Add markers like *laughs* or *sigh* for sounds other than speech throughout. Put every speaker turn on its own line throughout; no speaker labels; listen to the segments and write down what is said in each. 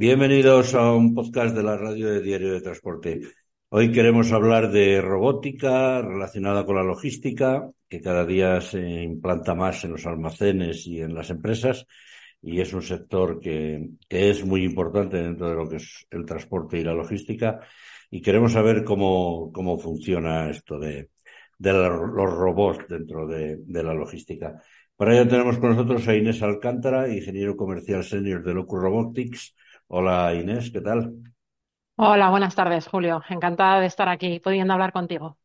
Bienvenidos a un podcast de la radio de Diario de Transporte. Hoy queremos hablar de robótica relacionada con la logística, que cada día se implanta más en los almacenes y en las empresas, y es un sector que, es muy importante dentro de lo que es el transporte y la logística. Y queremos saber cómo, cómo funciona esto de, de los robots dentro de, de la logística. Para ello tenemos con nosotros a Inés Alcántara, ingeniero comercial senior de Locus Robotics. Hola Inés, ¿qué tal?
Hola, buenas tardes, Julio. Encantada de estar aquí pudiendo hablar contigo.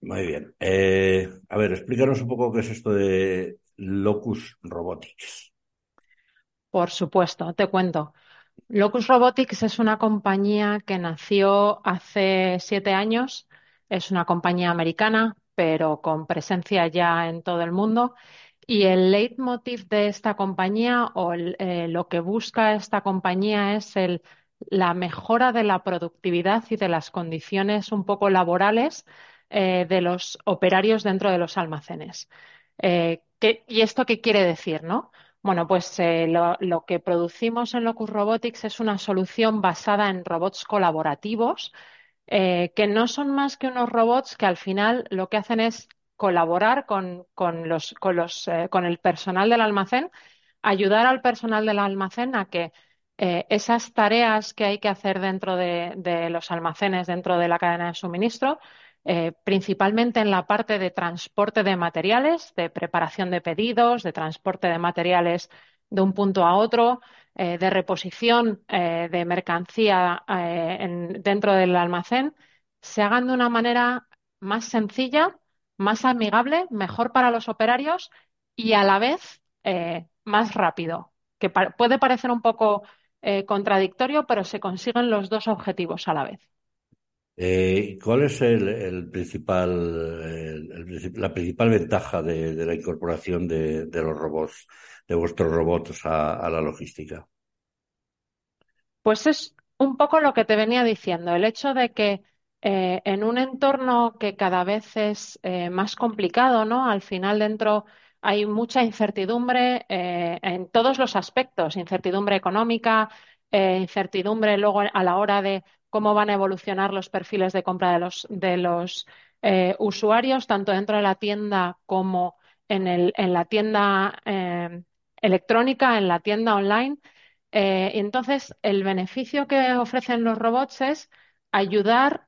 Muy bien. Eh, a ver, explícanos un poco qué es esto de Locus Robotics.
Por supuesto, te cuento. Locus Robotics es una compañía que nació hace siete años. Es una compañía americana, pero con presencia ya en todo el mundo y el leitmotiv de esta compañía o eh, lo que busca esta compañía es el, la mejora de la productividad y de las condiciones un poco laborales eh, de los operarios dentro de los almacenes. Eh, ¿Y esto qué quiere decir, no? Bueno, pues lo, lo, que producimos en Locus Robotics es una solución basada en robots colaborativos, que no son más que unos robots que al final lo que hacen es colaborar con, los, con, los, eh, con el personal del almacén, ayudar al personal del almacén a que eh, esas tareas que hay que hacer dentro de, los almacenes, dentro de la cadena de suministro, eh, principalmente en la parte de transporte de materiales, de preparación de pedidos, de transporte de materiales de un punto a otro, de reposición de mercancía dentro del almacén, se hagan de una manera más sencilla más amigable, mejor para los operarios y a la vez eh, más rápido, que puede parecer un poco eh, contradictorio, pero se consiguen los dos objetivos a la vez.
Eh, ¿Cuál es el, principal, la principal ventaja de, la incorporación de, los robots, de vuestros robots a la logística?
Pues es un poco lo que te venía diciendo, el hecho de que eh, en un entorno que cada vez es eh, más complicado, ¿no? Al final dentro hay mucha incertidumbre eh, en todos los aspectos, incertidumbre económica, incertidumbre luego a la hora de cómo van a evolucionar los perfiles de compra de los, de los usuarios, tanto dentro de la tienda como en, en la tienda electrónica, en la tienda online. entonces, el beneficio que ofrecen los robots es ayudar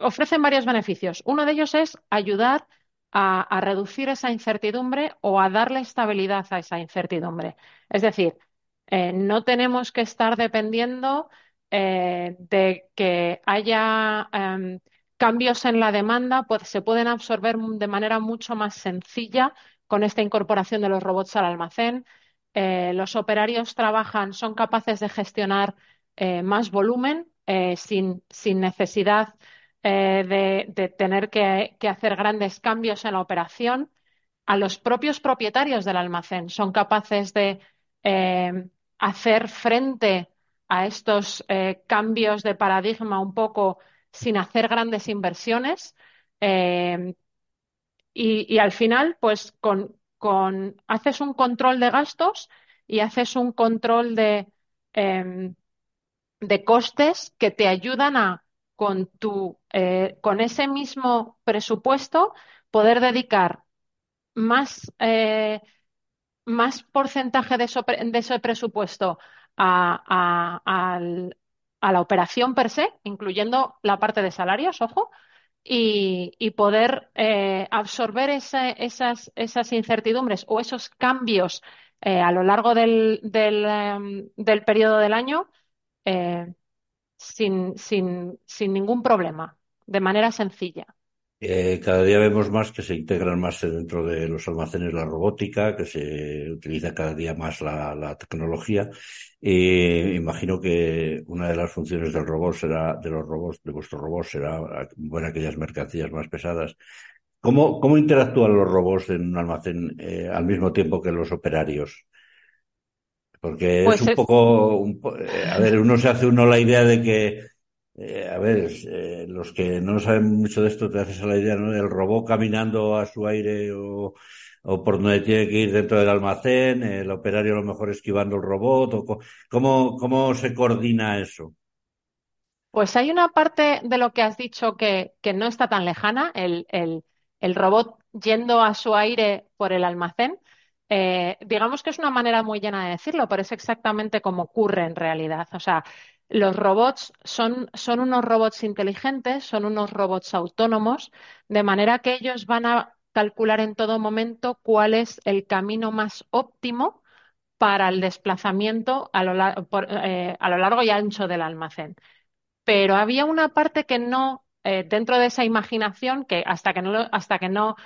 ofrecen varios beneficios. Uno de ellos es ayudar a, reducir esa incertidumbre o a darle estabilidad a esa incertidumbre. Es decir, eh, no tenemos que estar dependiendo eh, de que haya em, cambios en la demanda, pues se pueden absorber de manera mucho más sencilla con esta incorporación de los robots al almacén. Eh, los operarios trabajan, son capaces de gestionar más volumen sin, sin necesidad eh, de, tener que, hacer grandes cambios en la operación, a los propios propietarios del almacén son capaces de eh, hacer frente a estos eh, cambios de paradigma un poco sin hacer grandes inversiones. Y, al final, pues con, haces un control de gastos y haces un control de, de costes que te ayudan a con, tu, eh, con ese mismo presupuesto poder dedicar más, eh, más porcentaje de, ese presupuesto a, la operación per se, incluyendo la parte de salarios, ojo, y, poder eh, absorber esas, esas, incertidumbres o esos cambios a lo largo del, del, em, del periodo del año sin, sin, sin ningún problema, de manera sencilla.
Eh, cada día vemos más que se integran más dentro de los almacenes la robótica, que se utiliza cada día más la, tecnología. Y imagino que una de las funciones del robot será, de los robots, de vuestro robot será bueno, aquellas mercancías más pesadas. ¿Cómo, cómo interactúan los robots en un almacén eh, al mismo tiempo que los operarios? Porque es pues un poco, eh, a ver, uno se hace uno la idea de que eh, a ver, eh, los que no saben mucho de esto te haces a la idea, ¿no? El robot caminando a su aire o, o por donde tiene que ir dentro del almacén, el operario a lo mejor esquivando el robot, o cómo, cómo se coordina eso.
Pues hay una parte de lo que has dicho que, que no está tan lejana, el, el, el, robot yendo a su aire por el almacén. Eh, digamos que es una manera muy llena de decirlo, pero es exactamente como ocurre en realidad. O sea, los robots son, son unos robots inteligentes, son unos robots autónomos, de manera que ellos van a calcular en todo momento cuál es el camino más óptimo para el desplazamiento a lo, eh, a lo largo y ancho del almacén pero había una parte que no, eh, dentro de esa imaginación, que hasta que no, hasta que no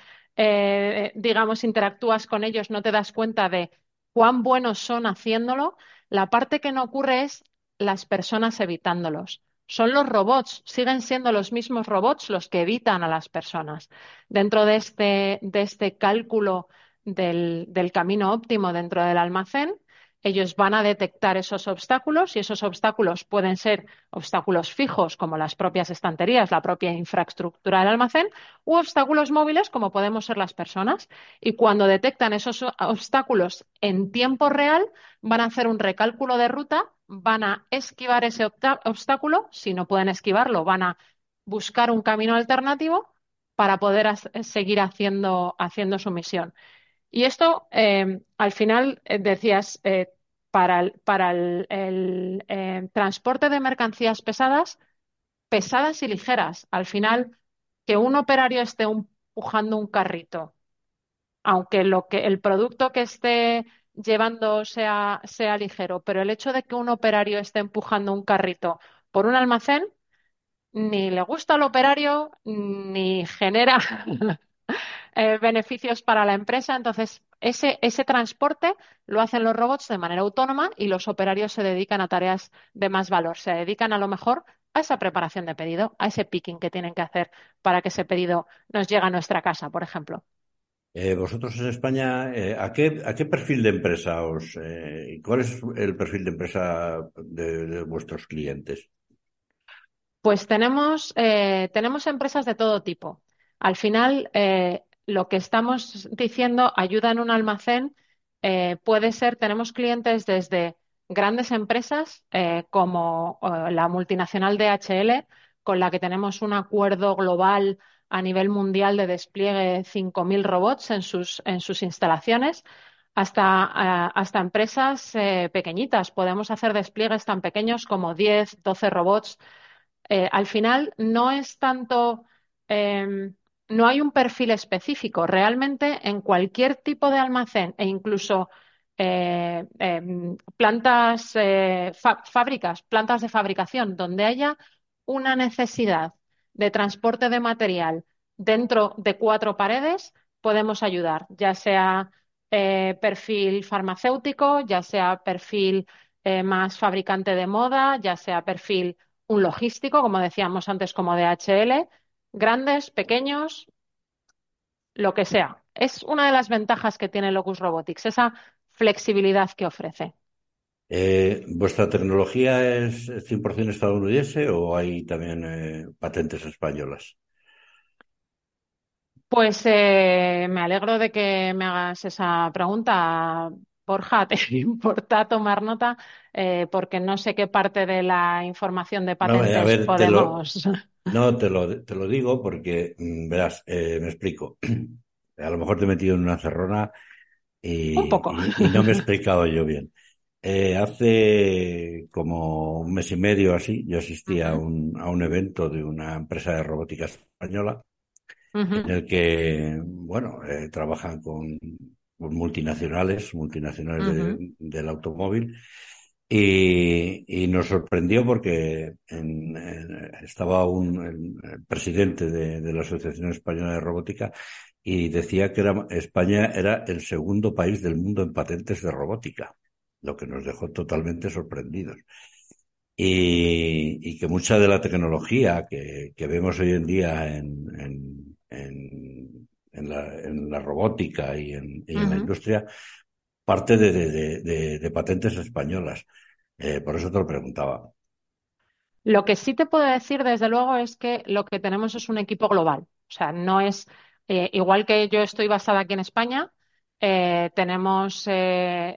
eh, digamos, interactúas con ellos, no te das cuenta de cuán buenos son haciéndolo, la parte que no ocurre es las personas evitándolos. Son los robots, siguen siendo los mismos robots los que evitan a las personas. Dentro de este, de este cálculo del, del camino óptimo dentro del almacén, ellos van a detectar esos obstáculos y esos obstáculos pueden ser obstáculos fijos como las propias estanterías, la propia infraestructura del almacén, u obstáculos móviles como podemos ser las personas. Y cuando detectan esos obstáculos en tiempo real, van a hacer un recálculo de ruta, van a esquivar ese obstáculo, si no pueden esquivarlo, van a buscar un camino alternativo para poder seguir haciendo, haciendo su misión. Y esto, eh, al final, eh, decías, eh, para el, para el, transporte de mercancías pesadas, pesadas y ligeras. Al final, que un operario esté empujando un carrito, aunque lo que el producto que esté llevando sea, sea ligero, pero el hecho de que un operario esté empujando un carrito por un almacén, ni le gusta al operario, ni genera Eh, beneficios para la empresa. Entonces, ese, ese transporte lo hacen los robots de manera autónoma y los operarios se dedican a tareas de más valor. Se dedican a lo mejor a esa preparación de pedido, a ese picking que tienen que hacer para que ese pedido nos llegue a nuestra casa, por ejemplo.
Eh, vosotros en España, eh, ¿a, qué, ¿a qué perfil de empresa os, cuál es el perfil de empresa de, vuestros clientes?
Pues tenemos, tenemos empresas de todo tipo. Al final, lo que estamos diciendo, ayuda en un almacén, eh, puede ser, tenemos clientes desde grandes empresas eh, como eh, la multinacional DHL, con la que tenemos un acuerdo global a nivel mundial de despliegue de 5.000 robots en sus, en sus instalaciones, hasta, hasta empresas pequeñitas. Podemos hacer despliegues tan pequeños como 10, 12 robots. al final, no es tanto em, no hay un perfil específico. Realmente en cualquier tipo de almacén e incluso eh, em, plantas, eh, fábricas, plantas de fabricación, donde haya una necesidad de transporte de material dentro de cuatro paredes, podemos ayudar, ya sea eh, perfil farmacéutico, ya sea perfil más fabricante de moda, ya sea perfil un logístico, como decíamos antes, como DHL grandes, pequeños, lo que sea. Es una de las ventajas que tiene Locus Robotics, esa flexibilidad que ofrece.
Eh, ¿Vuestra tecnología es 100% estadounidense o hay también eh, patentes españolas?
Pues eh, me alegro de que me hagas esa pregunta, Borja. *laughs* Te importa tomar nota porque no sé qué parte de la información de patentes podemos.
No, te lo, te lo digo porque, mm, verás, eh, me explico. *clears throat* A lo mejor te he metido en una cerrona y, no me he explicado yo bien. Eh, hace como un mes y medio así, yo asistí a, un, a un evento de una empresa de robótica española en el que, bueno, eh, trabajan con, multinacionales, multinacionales del automóvil y, nos sorprendió porque estaba un el presidente de, la Asociación Española de Robótica y decía que era, España era el segundo país del mundo en patentes de robótica, lo que nos dejó totalmente sorprendidos. Y, que mucha de la tecnología que, vemos hoy en día en, en, la, robótica y en, la industria parte de, patentes españolas. Eh, por eso te lo preguntaba.
Lo que sí te puedo decir, desde luego, es que lo que tenemos es un equipo global. O sea, no es eh, igual que yo estoy basada aquí en España, eh, tenemos, eh,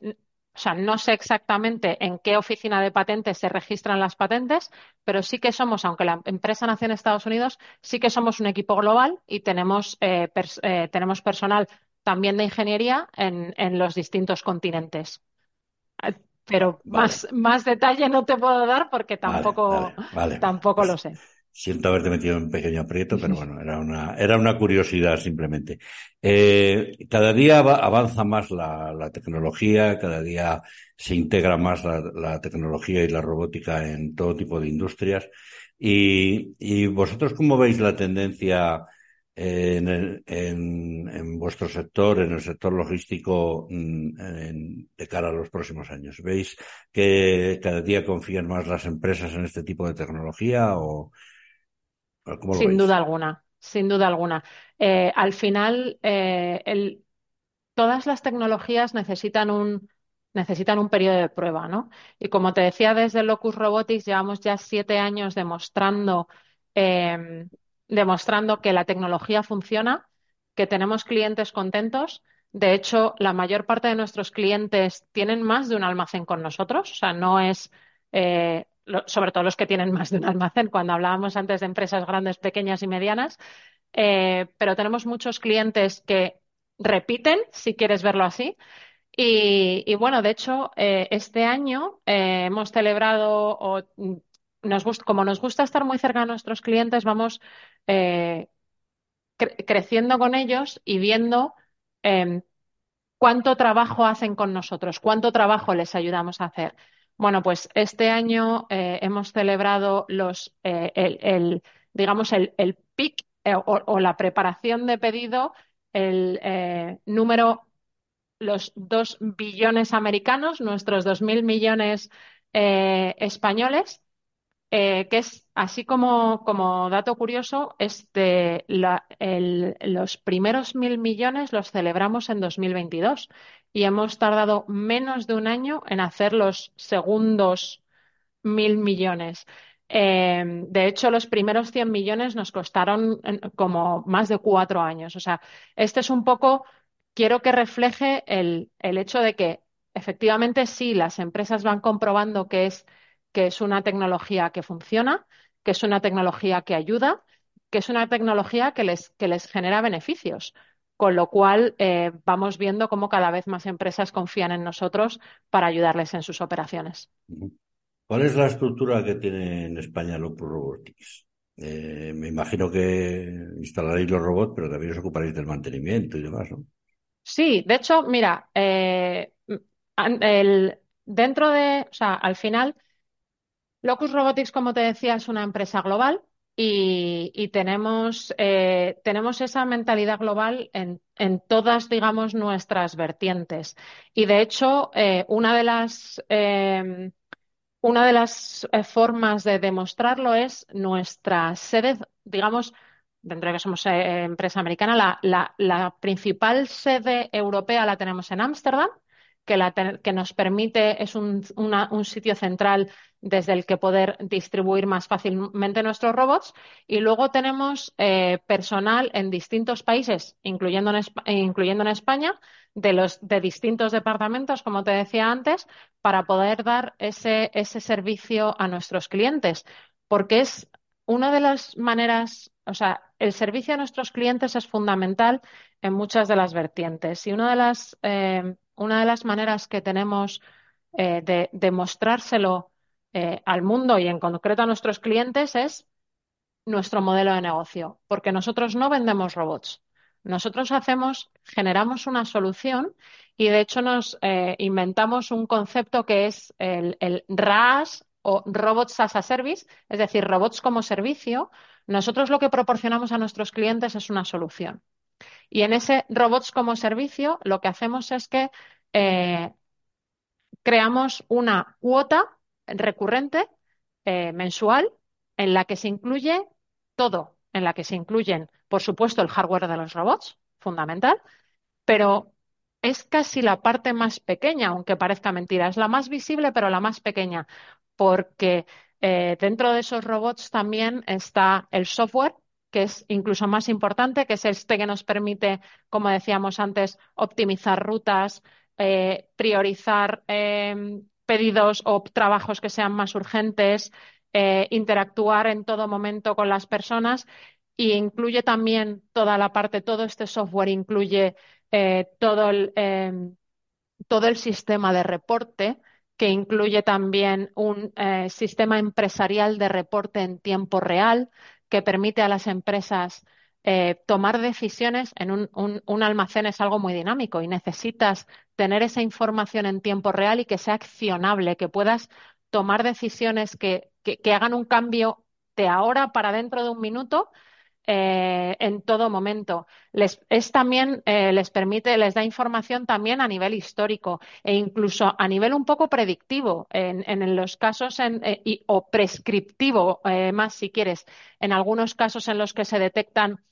o sea, no sé exactamente en qué oficina de patentes se registran las patentes, pero sí que somos, aunque la empresa nació en Estados Unidos, sí que somos un equipo global y tenemos, tenemos personal también de ingeniería en, en los distintos continentes pero más, más detalle no te puedo dar porque tampoco, tampoco lo sé.
Siento haberte metido en un pequeño aprieto, pero *laughs* bueno, era una, era una curiosidad simplemente. Eh, cada día avanza más la, tecnología, cada día se integra más la, tecnología y la robótica en todo tipo de industrias. Y, y vosotros, ¿cómo veis la tendencia en, en, vuestro sector, en el sector logístico, mm, de cara a los próximos años? ¿Veis que cada día confían más las empresas en este tipo de tecnología o
sin duda alguna, sin duda alguna. Eh, al final, eh, todas las tecnologías necesitan un necesitan un periodo de prueba, ¿no? Y como te decía desde Locus Robotics, llevamos ya siete años demostrando eh, demostrando que la tecnología funciona, que tenemos clientes contentos. De hecho, la mayor parte de nuestros clientes tienen más de un almacén con nosotros. O sea, no es, eh, sobre todo los que tienen más de un almacén, cuando hablábamos antes de empresas grandes, pequeñas y medianas. Eh, pero tenemos muchos clientes que repiten, si quieres verlo así. Y, bueno, de hecho, eh, este año hemos celebrado como nos gusta estar muy cerca de nuestros clientes, vamos eh, creciendo con ellos y viendo em, cuánto trabajo hacen con nosotros, cuánto trabajo les ayudamos a hacer. Bueno, pues este año eh, hemos celebrado los, eh, el, digamos, el, el PIC o, la preparación de pedido, el número, los dos billones americanos, nuestros dos mil millones españoles, eh, que es así como, como dato curioso, este, los primeros mil millones los celebramos en 2022 y hemos tardado menos de un año en hacer los segundos mil millones. Eh, de hecho, los primeros 100 millones nos costaron como más de cuatro años. O sea, este es un poco, quiero que refleje el, el hecho de que efectivamente sí, las empresas van comprobando que es que es una tecnología que funciona, que es una tecnología que ayuda, que es una tecnología que les, que les genera beneficios. Con lo cual, eh, vamos viendo cómo cada vez más empresas confían en nosotros para ayudarles en sus operaciones.
¿Cuál es la estructura que tiene en España Lopus Robotics? Eh, me imagino que instalaréis los robots, pero también os ocuparéis del mantenimiento y demás, ¿no?
Sí, de hecho, mira, eh, dentro de, o sea, al final, Locus Robotics, como te decía, es una empresa global y, tenemos, eh, tenemos, esa mentalidad global en, todas, digamos, nuestras vertientes. Y de hecho, eh, una de las, em, una de las eh, formas de demostrarlo es nuestra sede, digamos, dentro de que somos empresa americana, la, la principal sede europea la tenemos en Ámsterdam que, nos permite, es un, sitio central desde el que poder distribuir más fácilmente nuestros robots. Y luego tenemos eh, personal en distintos países, incluyendo en, incluyendo en España, de, los, de distintos departamentos, como te decía antes, para poder dar ese, ese servicio a nuestros clientes. Porque es una de las maneras, o sea, el servicio a nuestros clientes es fundamental en muchas de las vertientes. Y una de las eh, una de las maneras que tenemos eh, de demostrárselo eh, al mundo y en concreto a nuestros clientes es nuestro modelo de negocio, porque nosotros no vendemos robots. Nosotros hacemos, generamos una solución y de hecho nos eh, inventamos un concepto que es el, el RAS o Robots as a Service, es decir, robots como servicio. Nosotros lo que proporcionamos a nuestros clientes es una solución. Y en ese robots como servicio lo que hacemos es que eh, creamos una cuota recurrente eh, mensual en la que se incluye todo, en la que se incluyen, por supuesto, el hardware de los robots, fundamental, pero es casi la parte más pequeña, aunque parezca mentira. Es la más visible, pero la más pequeña, porque eh, dentro de esos robots también está el software, que es incluso más importante, que es este que nos permite, como decíamos antes, optimizar rutas, eh, priorizar em, pedidos o trabajos que sean más urgentes, eh, interactuar en todo momento con las personas. Y incluye también toda la parte, todo este software incluye eh, todo el, em, todo el sistema de reporte que incluye también un sistema empresarial de reporte en tiempo real que permite a las empresas eh, tomar decisiones en un, almacén es algo muy dinámico y necesitas tener esa información en tiempo real y que sea accionable, que puedas tomar decisiones que hagan un cambio de ahora para dentro de un minuto eh, en todo momento. Les, es también, eh, les permite, les da información también a nivel histórico e incluso a nivel un poco predictivo en, en los casos en, eh, y, o prescriptivo más si quieres, en algunos casos en los que se detectan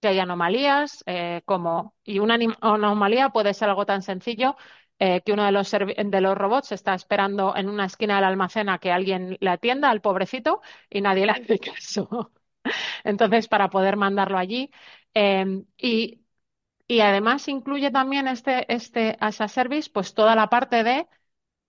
que hay anomalías, como, y una anomalía puede ser algo tan sencillo que uno de los, de los robots está esperando en una esquina del almacén a que alguien le atienda al pobrecito y nadie le hace caso. *laughs* Entonces, para poder mandarlo allí. Em, y, y, además incluye también este, este as a service, pues toda la parte de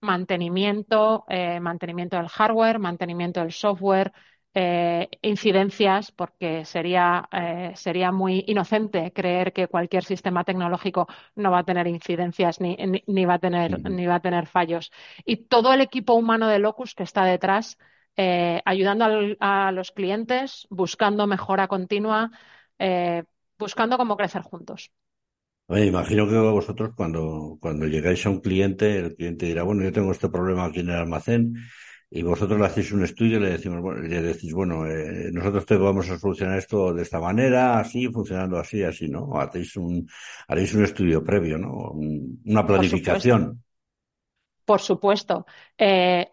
mantenimiento, eh, mantenimiento del hardware, mantenimiento del software, eh, incidencias, porque sería, eh, sería muy inocente creer que cualquier sistema tecnológico no va a tener incidencias ni, ni, va, a tener, ni va a tener fallos. Y todo el equipo humano de Locus que está detrás eh, ayudando a los clientes, buscando mejora continua, eh, buscando cómo crecer juntos.
Oye, imagino que vosotros cuando, cuando llegáis a un cliente, el cliente dirá, bueno, yo tengo este problema aquí en el almacén, y vosotros le hacéis un estudio y le, decimos, bueno, le decís, bueno, eh, nosotros te vamos a solucionar esto de esta manera, así, funcionando así, así, ¿no? Hacéis un, haréis un estudio previo, ¿no? una planificación.
Por supuesto. Eh,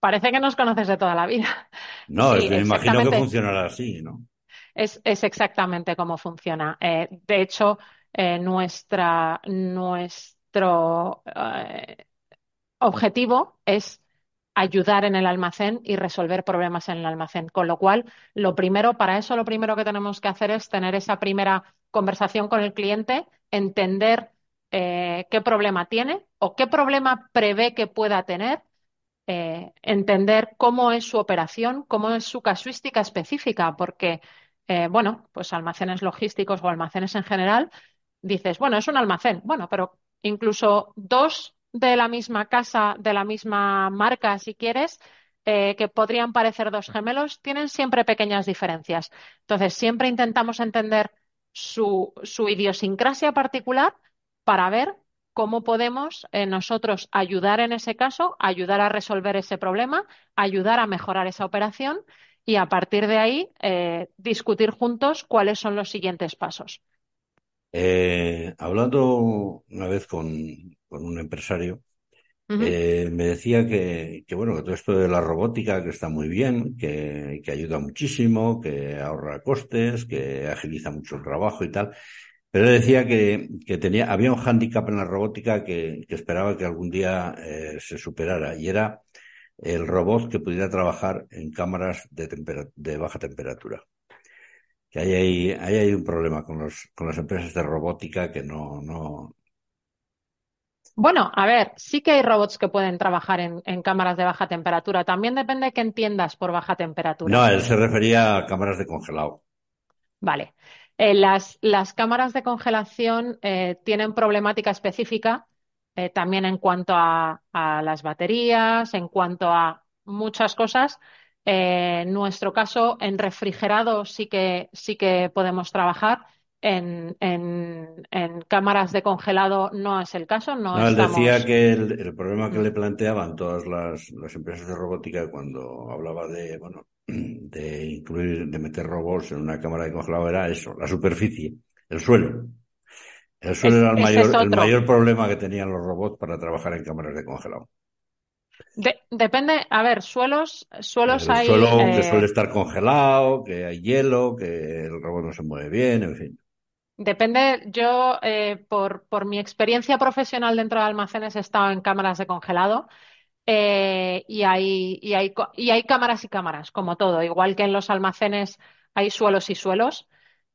Parece que nos conoces de toda la vida. *laughs*
No, me imagino que funcionará así, ¿no?
Es, exactamente cómo funciona. Eh, de hecho, eh, nuestra, nuestro eh, objetivo es ayudar en el almacén y resolver problemas en el almacén. Con lo cual, lo primero, para eso lo primero que tenemos que hacer es tener esa primera conversación con el cliente, entender qué problema tiene o qué problema prevé que pueda tener eh, entender cómo es su operación, cómo es su casuística específica, porque, eh, bueno, pues almacenes logísticos o almacenes en general, dices, bueno, es un almacén, bueno, pero incluso dos de la misma casa, de la misma marca, si quieres, eh, que podrían parecer dos gemelos, tienen siempre pequeñas diferencias. Entonces, siempre intentamos entender su, su idiosincrasia particular para ver cómo podemos eh, nosotros ayudar en ese caso, ayudar a resolver ese problema, ayudar a mejorar esa operación y a partir de ahí eh, discutir juntos cuáles son los siguientes pasos.
Eh, hablando una vez con, un empresario, me decía que, bueno, que todo esto de la robótica que está muy bien, que, que ayuda muchísimo, que ahorra costes, que agiliza mucho el trabajo y tal, pero decía que, tenía, había un hándicap en la robótica que, esperaba que algún día eh, se superara y era el robot que pudiera trabajar en cámaras de, de baja temperatura. Que ahí hay, un problema con, los, con las empresas de robótica que no, no.
Bueno, a ver, sí que hay robots que pueden trabajar en, en cámaras de baja temperatura. También depende de qué entiendas por baja temperatura.
No, él se refería a cámaras de congelado.
Vale. Eh, las, las, cámaras de congelación eh, tienen problemática específica eh, también en cuanto a, las baterías, en cuanto a muchas cosas. en nuestro caso, en refrigerado sí que, sí que podemos trabajar. En, cámaras de congelado no es el caso. No,
él decía que el, problema que le planteaban todas las, las empresas de robótica cuando hablaba de, bueno, *clears throat* de incluir, de meter robots en una cámara de congelado era eso, la superficie, el suelo. El suelo era el mayor, el mayor problema que tenían los robots para trabajar en cámaras de congelado.
depende, a ver, suelos, suelos
el
hay.
Suelo que eh, suele estar congelado, que hay hielo, que el robot no se mueve bien, en fin.
Depende, yo eh, por, por mi experiencia profesional dentro de almacenes he estado en cámaras de congelado eh, y, hay, y, hay, y hay cámaras y cámaras, como todo, igual que en los almacenes hay suelos y suelos.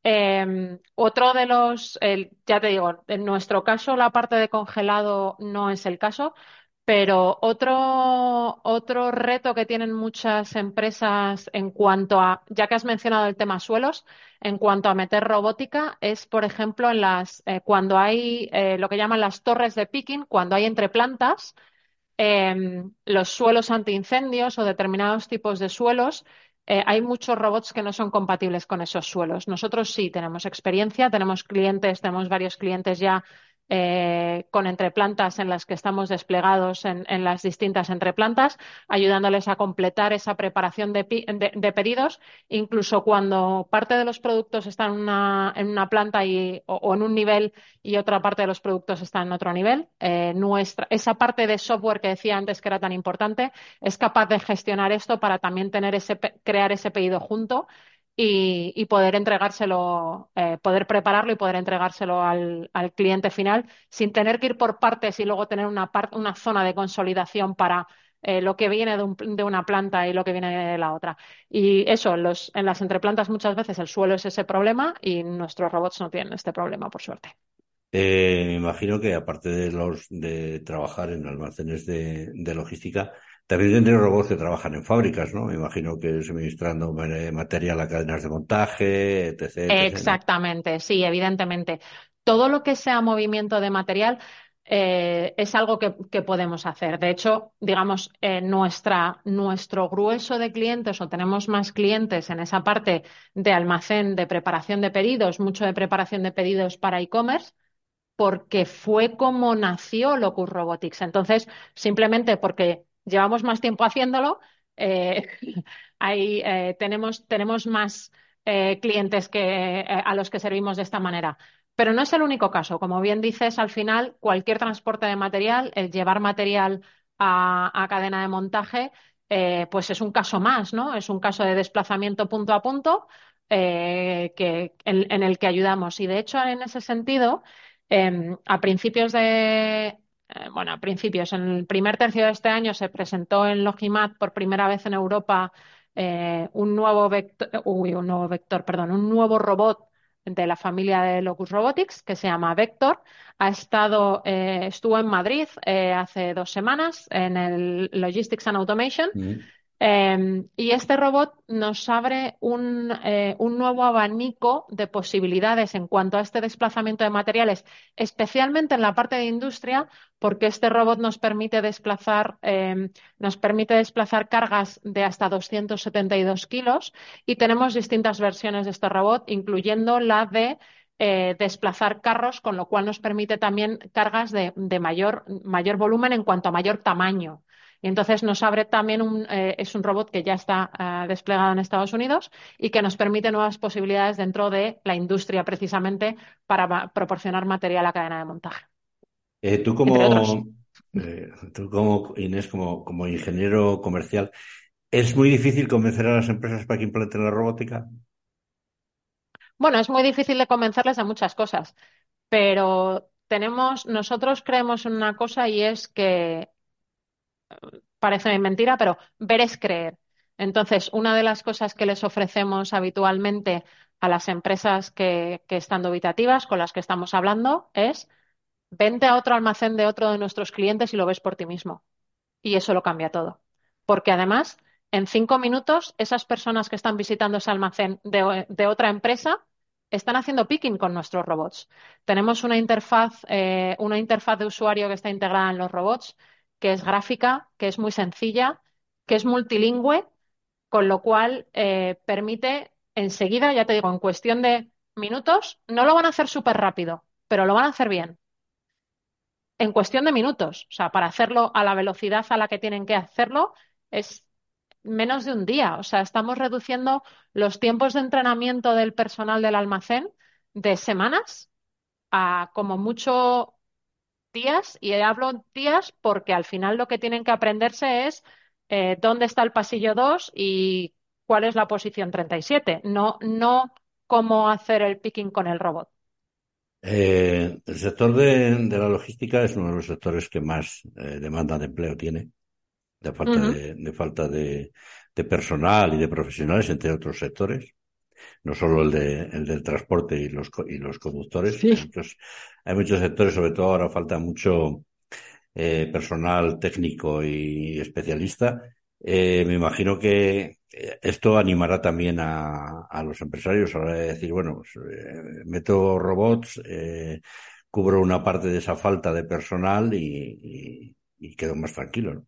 Eh, otro de los, ya te digo, en nuestro caso la parte de congelado no es el caso, pero otro, otro reto que tienen muchas empresas en cuanto a, ya que has mencionado el tema suelos, en cuanto a meter robótica, es, por ejemplo, en las, eh, cuando hay eh, lo que llaman las torres de picking, cuando hay entre plantas, eh, los suelos antiincendios o determinados tipos de suelos, eh, hay muchos robots que no son compatibles con esos suelos. Nosotros sí tenemos experiencia, tenemos clientes, tenemos varios clientes ya eh, con entreplantas en las que estamos desplegados en, las distintas entreplantas, ayudándoles a completar esa preparación de, pedidos, incluso cuando parte de los productos están en una, planta y, o, en un nivel y otra parte de los productos está en otro nivel. Eh, nuestra, esa parte de software que decía antes que era tan importante es capaz de gestionar esto para también tener ese, crear ese pedido junto y, poder entregárselo, eh, poder prepararlo y poder entregárselo al, cliente final sin tener que ir por partes y luego tener una, una zona de consolidación para eh, lo que viene de, una planta y lo que viene de la otra. Y eso, los, en las entreplantas muchas veces el suelo es ese problema y nuestros robots no tienen este problema, por suerte.
Eh, me imagino que aparte de los de trabajar en almacenes de logística, también tendré robots que trabajan en fábricas, ¿no? Me imagino que suministrando material a cadenas de montaje, etc.
Exactamente, sí, evidentemente. Todo lo que sea movimiento de material eh, es algo que, podemos hacer. De hecho, digamos, eh, nuestra, nuestro grueso de clientes o tenemos más clientes en esa parte de almacén, de preparación de pedidos, mucho de preparación de pedidos para e-commerce, porque fue como nació Locus Robotics. Entonces, simplemente porque llevamos más tiempo haciéndolo, eh, *laughs* eh, tenemos, más eh, clientes a los que servimos de esta manera. Pero no es el único caso. Como bien dices, al final, cualquier transporte de material, el llevar material a, cadena de montaje, pues es un caso más, ¿no? Es un caso de desplazamiento punto a punto que, en, el que ayudamos. Y de hecho, en ese sentido, em, a principios de, eh, bueno, a principios, en el primer tercio de este año se presentó en Logimat por primera vez en Europa eh, un nuevo vector, un nuevo vector, perdón, un nuevo robot de la familia de Locus Robotics que se llama Vector. Ha estado, eh, estuvo en Madrid hace dos semanas en el Logistics and Automation. Mm. Em, y este robot nos abre eh, un, nuevo abanico de posibilidades en cuanto a este desplazamiento de materiales, especialmente en la parte de industria, porque este robot nos permite desplazar, em, nos permite desplazar cargas de hasta 272 kilos y tenemos distintas versiones de este robot, incluyendo la de eh, desplazar carros, con lo cual nos permite también cargas de, mayor, mayor volumen en cuanto a mayor tamaño. Y entonces nos abre también un, eh, es un robot que ya está eh, desplegado en Estados Unidos y que nos permite nuevas posibilidades dentro de la industria precisamente para proporcionar material a cadena de montaje.
Eh, tú como, tú como Inés, como, como ingeniero comercial, ¿es muy difícil convencer a las empresas para que implanten la robótica?
Bueno, es muy difícil de convencerles de muchas cosas, pero tenemos, nosotros creemos en una cosa y es que parece mentira, pero ver es creer. Entonces, una de las cosas que les ofrecemos habitualmente a las empresas que, están dubitativas, con las que estamos hablando, es vente a otro almacén de otro de nuestros clientes y lo ves por ti mismo. Y eso lo cambia todo. Porque además, en cinco minutos, esas personas que están visitando ese almacén de, otra empresa están haciendo picking con nuestros robots. Tenemos una interfaz, eh, una interfaz de usuario que está integrada en los robots que es gráfica, que es muy sencilla, que es multilingüe, con lo cual eh, permite enseguida, ya te digo, en cuestión de minutos, no lo van a hacer súper rápido, pero lo van a hacer bien. En cuestión de minutos, o sea, para hacerlo a la velocidad a la que tienen que hacerlo, es menos de un día. O sea, estamos reduciendo los tiempos de entrenamiento del personal del almacén de semanas a como mucho días, y hablo días porque al final lo que tienen que aprenderse es eh, dónde está el pasillo 2 y cuál es la posición 37, no, no cómo hacer el picking con el robot.
Eh, el sector de, la logística es uno de los sectores que más eh, demanda de empleo tiene. de falta, de, de, falta de, de, personal y de profesionales, entre otros sectores. No solo el, de, el del transporte y los, y los conductores.
Sí.
Hay, muchos, hay muchos sectores, sobre todo ahora falta mucho eh, personal técnico y especialista. Eh, me imagino que esto animará también a, a los empresarios a la hora de decir, bueno, pues, eh, meto robots, eh, cubro una parte de esa falta de personal y, y, y quedo más tranquilo. ¿no?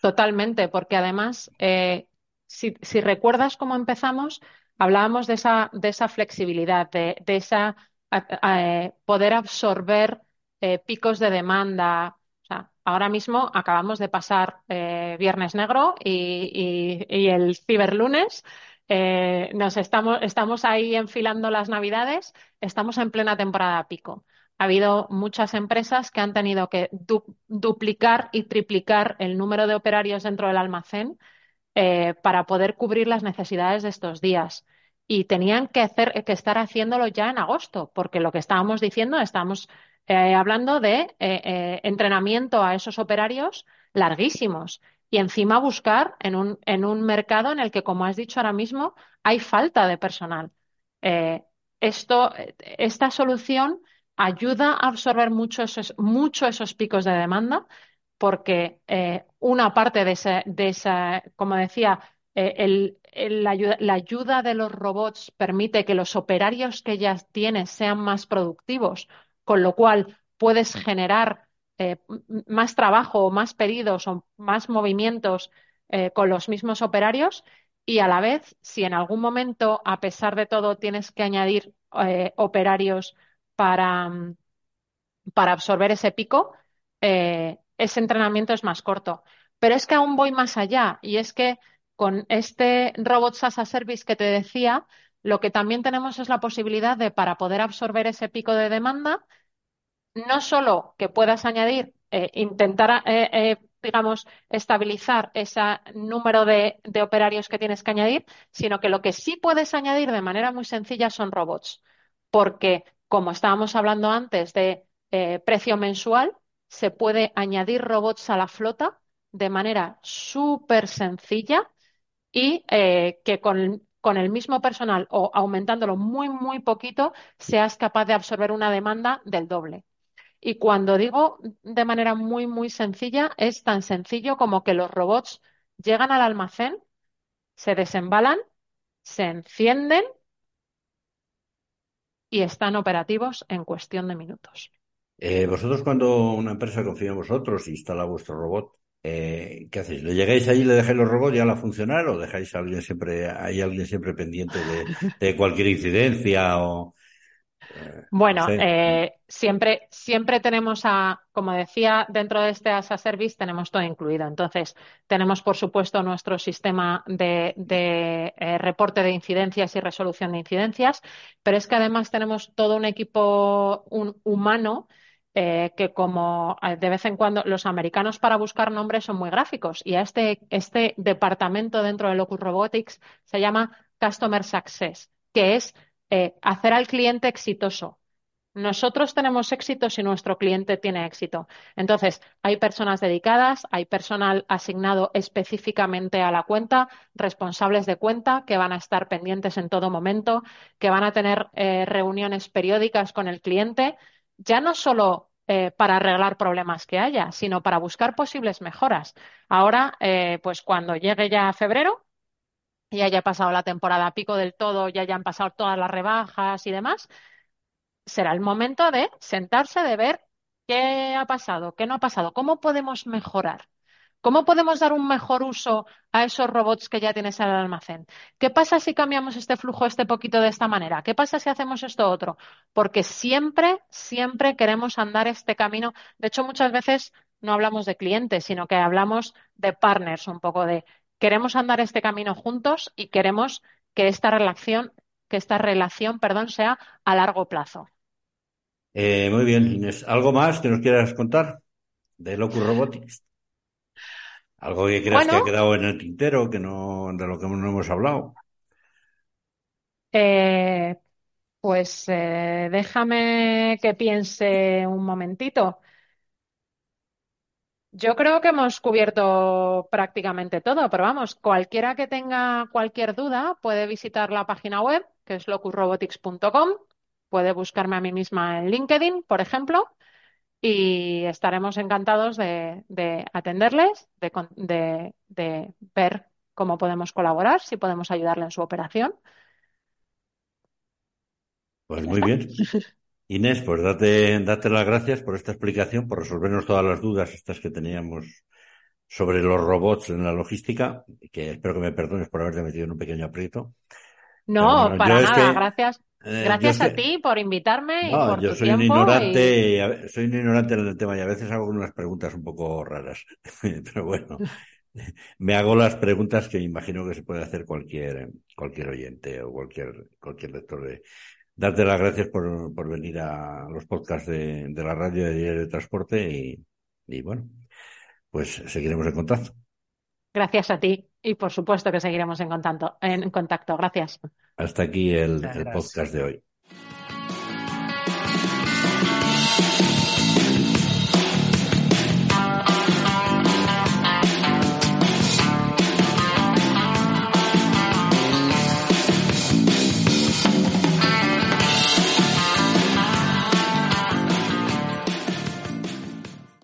Totalmente, porque además, eh, si, si, recuerdas cómo empezamos, hablábamos de esa, de esa flexibilidad, de, esa eh, poder absorber eh, picos de demanda. O sea, ahora mismo acabamos de pasar eh, Viernes Negro y, el Ciberlunes. Nos estamos, ahí enfilando las Navidades, estamos en plena temporada pico. Ha habido muchas empresas que han tenido que du duplicar y triplicar el número de operarios dentro del almacén eh, para poder cubrir las necesidades de estos días. Y tenían que, hacer, que estar haciéndolo ya en agosto, porque lo que estábamos diciendo, estamos eh, hablando de eh, entrenamiento a esos operarios larguísimos y encima buscar en un, en un mercado en el que, como has dicho ahora mismo, hay falta de personal. Eh, esto, esta solución ayuda a absorber mucho esos, mucho esos picos de demanda porque eh, una parte de esa, de esa como decía, eh, la, ayuda, la, ayuda, de los robots permite que los operarios que ya tienes sean más productivos, con lo cual puedes generar eh, más trabajo o más pedidos o más movimientos con los mismos operarios y a la vez, si en algún momento, a pesar de todo, tienes que añadir operarios para, para, absorber ese pico, ese entrenamiento es más corto. Pero es que aún voy más allá y es que con este Robot SaaS a Service que te decía, lo que también tenemos es la posibilidad de, para poder absorber ese pico de demanda, no solo que puedas añadir, eh, intentar, eh, eh, digamos, estabilizar ese número de, de, operarios que tienes que añadir, sino que lo que sí puedes añadir de manera muy sencilla son robots. Porque, como estábamos hablando antes de precio mensual, se puede añadir robots a la flota de manera súper sencilla y eh, que con, con el mismo personal o aumentándolo muy, muy poquito, seas capaz de absorber una demanda del doble. Y cuando digo de manera muy, muy sencilla, es tan sencillo como que los robots llegan al almacén, se desembalan, se encienden y están operativos en cuestión de minutos.
Eh, vosotros cuando una empresa confía en vosotros y instala vuestro robot, eh, ¿qué hacéis? ¿Le llegáis allí y le dejáis los robots ya a funcionar o dejáis a alguien siempre, hay alguien siempre pendiente de, de cualquier incidencia o...
Bueno, sí. eh, siempre, siempre tenemos a, como decía, dentro de este ASA Service tenemos todo incluido. Entonces, tenemos, por supuesto, nuestro sistema de, de eh, reporte de incidencias y resolución de incidencias, pero es que además tenemos todo un equipo un, humano eh, que como de vez en cuando los americanos para buscar nombres son muy gráficos y a este, este departamento dentro de Locus Robotics se llama Customer Success, que es eh, hacer al cliente exitoso. Nosotros tenemos éxito si nuestro cliente tiene éxito. Entonces, hay personas dedicadas, hay personal asignado específicamente a la cuenta, responsables de cuenta que van a estar pendientes en todo momento, que van a tener eh, reuniones periódicas con el cliente, ya no solo eh, para arreglar problemas que haya, sino para buscar posibles mejoras. Ahora, eh, pues cuando llegue ya febrero, y haya pasado la temporada pico del todo, ya hayan pasado todas las rebajas y demás, será el momento de sentarse, de ver qué ha pasado, qué no ha pasado, cómo podemos mejorar. ¿Cómo podemos dar un mejor uso a esos robots que ya tienes en el almacén? ¿Qué pasa si cambiamos este flujo este poquito de esta manera? ¿Qué pasa si hacemos esto otro? Porque siempre, siempre queremos andar este camino. De hecho, muchas veces no hablamos de clientes, sino que hablamos de partners, un poco de queremos andar este camino juntos y queremos que esta relación, que esta relación, perdón, sea a largo plazo.
Eh, muy bien, Inés. ¿Algo más que nos quieras contar de Locus Robotics? Algo que creas bueno, que ha quedado en el tintero, que no, de lo que no hemos hablado.
Eh, pues eh, déjame que piense un momentito. Yo creo que hemos cubierto prácticamente todo, pero vamos, cualquiera que tenga cualquier duda puede visitar la página web, que es locusrobotics.com, puede buscarme a mí misma en LinkedIn, por ejemplo, y estaremos encantados de, de atenderles, de, de- de ver cómo podemos colaborar, si podemos ayudarle en su operación.
Pues muy bien. Inés, pues date, date las gracias por esta explicación, por resolvernos todas las dudas estas que teníamos sobre los robots en la logística, que espero que me perdones por haberte metido en un pequeño aprieto.
No,
bueno,
para
es
nada.
que,
Gracias,
eh,
gracias a
que,
ti por invitarme y por
yo
tu
soy un ignorante, y a ve- soy un ignorante en el tema y a veces hago unas preguntas un poco raras. *laughs* Pero bueno, *laughs* me hago las preguntas que imagino que se puede hacer cualquier, cualquier oyente o cualquier, cualquier lector de, Darte las gracias por, por venir a los podcasts de, de la radio de Diario de Transporte y, y bueno, pues seguiremos en contacto.
gracias a ti. Y por supuesto que seguiremos en contacto, en contacto. Gracias.
Hasta aquí el, podcast de hoy.